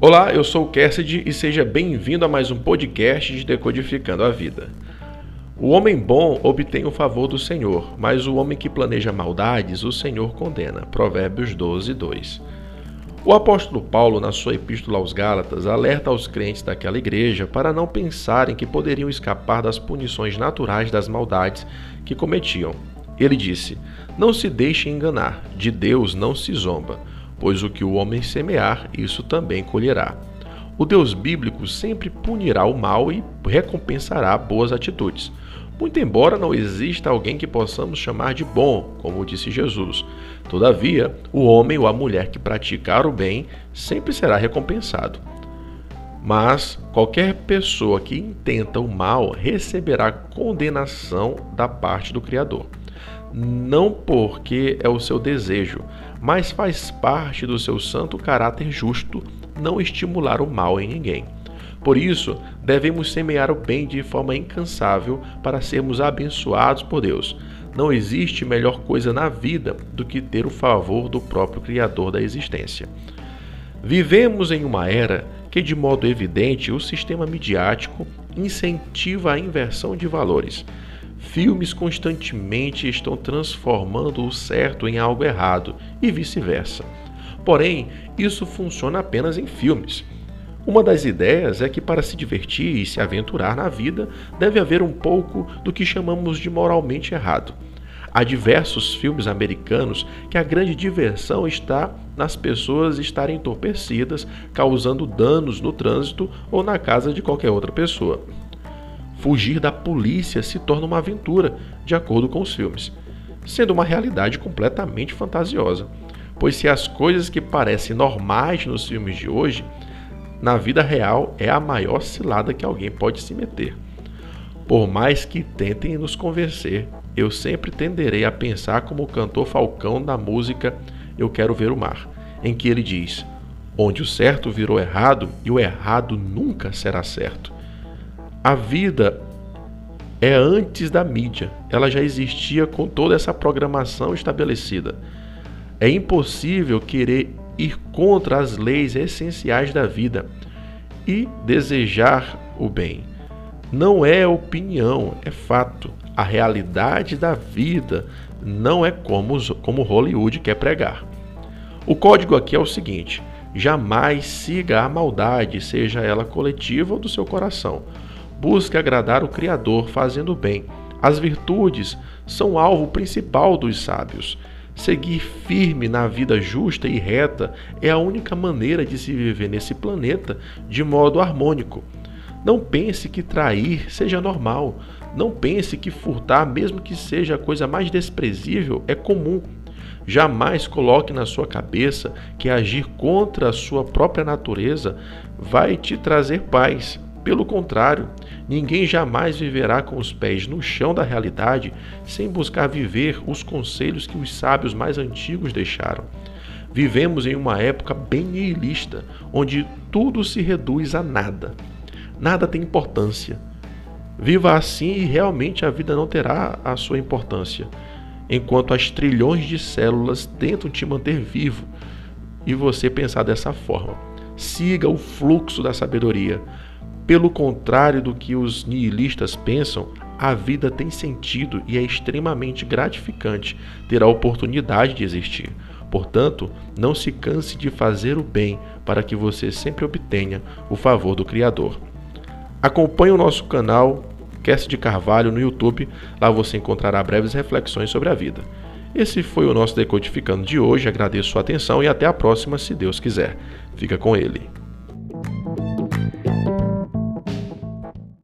Olá, eu sou o Cassidy e seja bem-vindo a mais um podcast de Decodificando a Vida. O homem bom obtém o favor do Senhor, mas o homem que planeja maldades, o Senhor condena. Provérbios 12, 2. O apóstolo Paulo, na sua epístola aos Gálatas, alerta aos crentes daquela igreja para não pensarem que poderiam escapar das punições naturais das maldades que cometiam. Ele disse: Não se deixem enganar, de Deus não se zomba pois o que o homem semear, isso também colherá. O Deus bíblico sempre punirá o mal e recompensará boas atitudes. Muito embora não exista alguém que possamos chamar de bom, como disse Jesus. Todavia, o homem ou a mulher que praticar o bem sempre será recompensado. Mas qualquer pessoa que intenta o mal receberá condenação da parte do Criador não porque é o seu desejo, mas faz parte do seu santo caráter justo não estimular o mal em ninguém. Por isso, devemos semear o bem de forma incansável para sermos abençoados por Deus. Não existe melhor coisa na vida do que ter o favor do próprio Criador da existência. Vivemos em uma era que, de modo evidente, o sistema midiático incentiva a inversão de valores. Filmes constantemente estão transformando o certo em algo errado e vice-versa. Porém, isso funciona apenas em filmes. Uma das ideias é que para se divertir e se aventurar na vida, deve haver um pouco do que chamamos de moralmente errado. Há diversos filmes americanos que a grande diversão está nas pessoas estarem entorpecidas, causando danos no trânsito ou na casa de qualquer outra pessoa. Fugir da polícia se torna uma aventura, de acordo com os filmes, sendo uma realidade completamente fantasiosa. Pois se as coisas que parecem normais nos filmes de hoje, na vida real é a maior cilada que alguém pode se meter. Por mais que tentem nos convencer, eu sempre tenderei a pensar como o cantor Falcão na música Eu Quero Ver o Mar, em que ele diz: Onde o certo virou errado e o errado nunca será certo. A vida é antes da mídia, ela já existia com toda essa programação estabelecida. É impossível querer ir contra as leis essenciais da vida e desejar o bem. Não é opinião, é fato. A realidade da vida não é como, como Hollywood quer pregar. O código aqui é o seguinte: jamais siga a maldade, seja ela coletiva ou do seu coração Busque agradar o Criador fazendo bem. As virtudes são alvo principal dos sábios. Seguir firme na vida justa e reta é a única maneira de se viver nesse planeta de modo harmônico. Não pense que trair seja normal. Não pense que furtar, mesmo que seja a coisa mais desprezível, é comum. Jamais coloque na sua cabeça que agir contra a sua própria natureza vai te trazer paz. Pelo contrário, ninguém jamais viverá com os pés no chão da realidade sem buscar viver os conselhos que os sábios mais antigos deixaram. Vivemos em uma época bem nihilista, onde tudo se reduz a nada. Nada tem importância. Viva assim e realmente a vida não terá a sua importância, enquanto as trilhões de células tentam te manter vivo e você pensar dessa forma. Siga o fluxo da sabedoria. Pelo contrário do que os nihilistas pensam, a vida tem sentido e é extremamente gratificante ter a oportunidade de existir. Portanto, não se canse de fazer o bem para que você sempre obtenha o favor do Criador. Acompanhe o nosso canal Cast de Carvalho no YouTube, lá você encontrará breves reflexões sobre a vida. Esse foi o nosso Decodificando de hoje, agradeço sua atenção e até a próxima, se Deus quiser. Fica com ele.